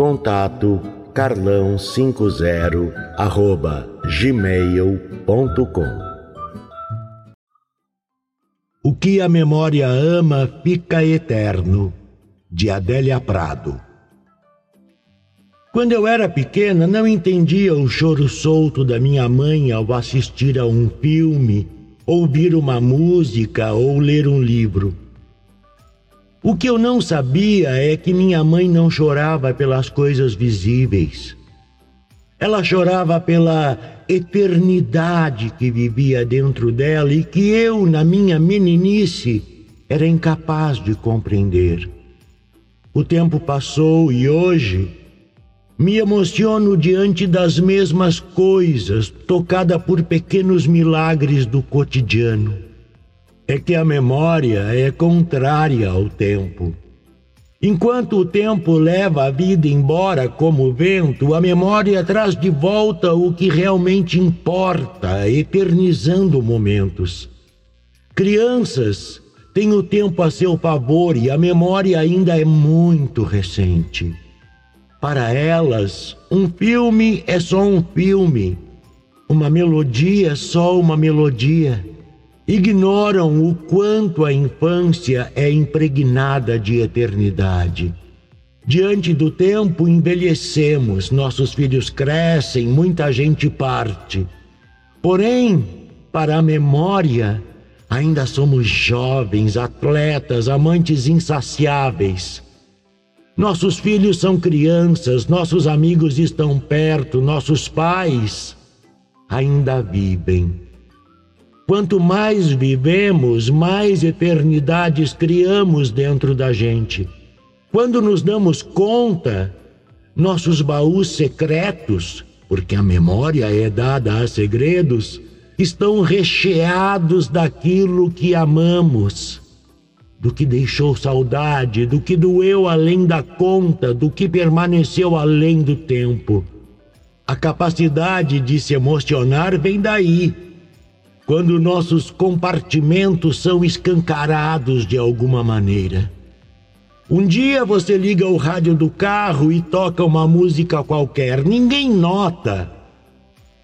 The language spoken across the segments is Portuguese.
Contato carlão50 arroba gmail.com O que a memória ama fica eterno, de Adélia Prado. Quando eu era pequena, não entendia o choro solto da minha mãe ao assistir a um filme, ouvir uma música ou ler um livro. O que eu não sabia é que minha mãe não chorava pelas coisas visíveis. Ela chorava pela eternidade que vivia dentro dela e que eu, na minha meninice, era incapaz de compreender. O tempo passou e hoje me emociono diante das mesmas coisas, tocada por pequenos milagres do cotidiano é que a memória é contrária ao tempo. Enquanto o tempo leva a vida embora como vento, a memória traz de volta o que realmente importa, eternizando momentos. Crianças têm o tempo a seu favor e a memória ainda é muito recente. Para elas, um filme é só um filme, uma melodia é só uma melodia ignoram o quanto a infância é impregnada de eternidade. Diante do tempo, envelhecemos, nossos filhos crescem, muita gente parte. Porém, para a memória, ainda somos jovens, atletas, amantes insaciáveis. Nossos filhos são crianças, nossos amigos estão perto, nossos pais ainda vivem. Quanto mais vivemos, mais eternidades criamos dentro da gente. Quando nos damos conta, nossos baús secretos, porque a memória é dada a segredos, estão recheados daquilo que amamos, do que deixou saudade, do que doeu além da conta, do que permaneceu além do tempo. A capacidade de se emocionar vem daí quando nossos compartimentos são escancarados de alguma maneira. Um dia você liga o rádio do carro e toca uma música qualquer, ninguém nota,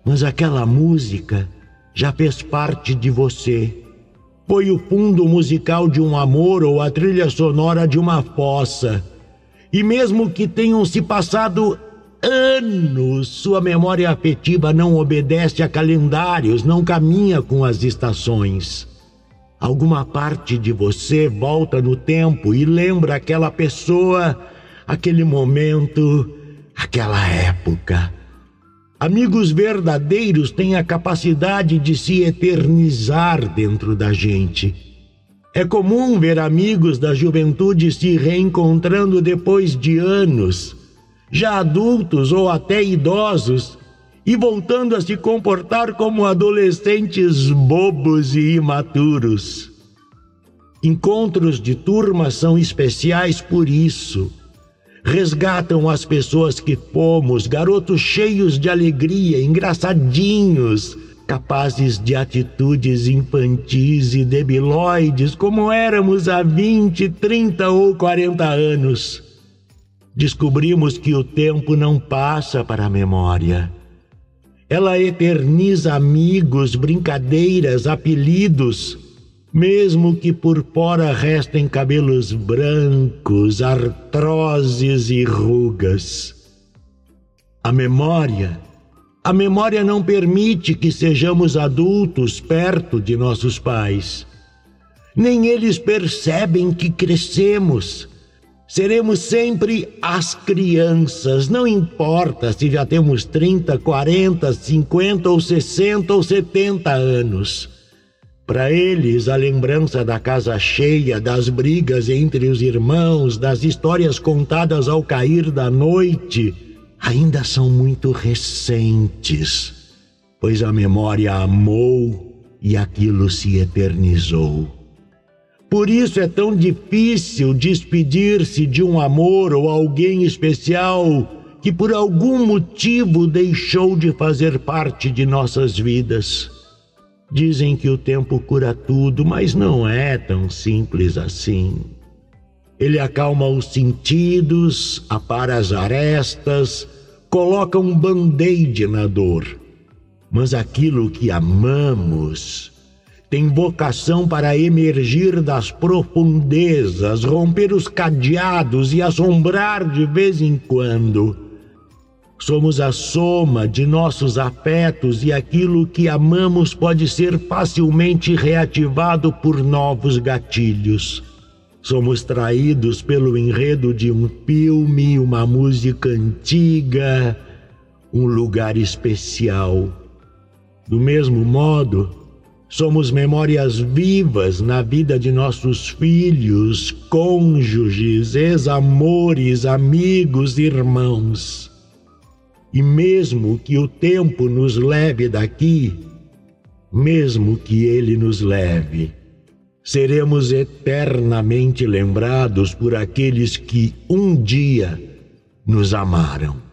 mas aquela música já fez parte de você. Foi o fundo musical de um amor ou a trilha sonora de uma fossa. E mesmo que tenham se passado anos sua memória afetiva não obedece a calendários, não caminha com as estações. Alguma parte de você volta no tempo e lembra aquela pessoa, aquele momento, aquela época. Amigos verdadeiros têm a capacidade de se eternizar dentro da gente. É comum ver amigos da juventude se reencontrando depois de anos já adultos ou até idosos, e voltando a se comportar como adolescentes bobos e imaturos. Encontros de turma são especiais por isso. Resgatam as pessoas que fomos, garotos cheios de alegria, engraçadinhos, capazes de atitudes infantis e debilóides como éramos há 20, 30 ou 40 anos descobrimos que o tempo não passa para a memória. Ela eterniza amigos, brincadeiras, apelidos, mesmo que por fora restem cabelos brancos, artroses e rugas. A memória A memória não permite que sejamos adultos perto de nossos pais. Nem eles percebem que crescemos. Seremos sempre as crianças, não importa se já temos 30, 40, 50 ou 60 ou 70 anos. Para eles, a lembrança da casa cheia, das brigas entre os irmãos, das histórias contadas ao cair da noite, ainda são muito recentes, pois a memória amou e aquilo se eternizou. Por isso é tão difícil despedir-se de um amor ou alguém especial que por algum motivo deixou de fazer parte de nossas vidas. Dizem que o tempo cura tudo, mas não é tão simples assim. Ele acalma os sentidos, apara as arestas, coloca um band-aid na dor. Mas aquilo que amamos tem vocação para emergir das profundezas, romper os cadeados e assombrar de vez em quando Somos a soma de nossos afetos e aquilo que amamos pode ser facilmente reativado por novos gatilhos. Somos traídos pelo enredo de um filme, uma música antiga, um lugar especial. Do mesmo modo, somos memórias vivas na vida de nossos filhos, cônjuges, ex-amores, amigos, irmãos. E mesmo que o tempo nos leve daqui, mesmo que ele nos leve, seremos eternamente lembrados por aqueles que um dia nos amaram.